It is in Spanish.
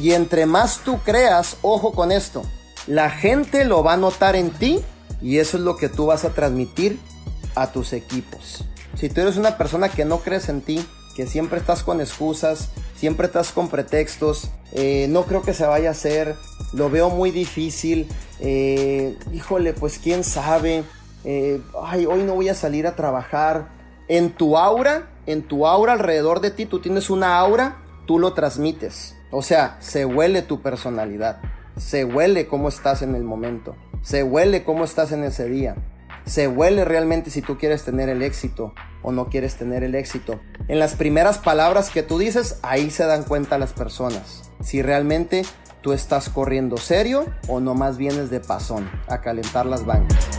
Y entre más tú creas, ojo con esto, la gente lo va a notar en ti y eso es lo que tú vas a transmitir a tus equipos. Si tú eres una persona que no crees en ti, que siempre estás con excusas, siempre estás con pretextos, eh, no creo que se vaya a hacer, lo veo muy difícil, eh, híjole, pues quién sabe, eh, ay, hoy no voy a salir a trabajar. En tu aura, en tu aura alrededor de ti, tú tienes una aura, tú lo transmites. O sea, se huele tu personalidad, se huele cómo estás en el momento, se huele cómo estás en ese día, se huele realmente si tú quieres tener el éxito o no quieres tener el éxito. En las primeras palabras que tú dices, ahí se dan cuenta las personas. Si realmente tú estás corriendo serio o no más vienes de pasón a calentar las bancas.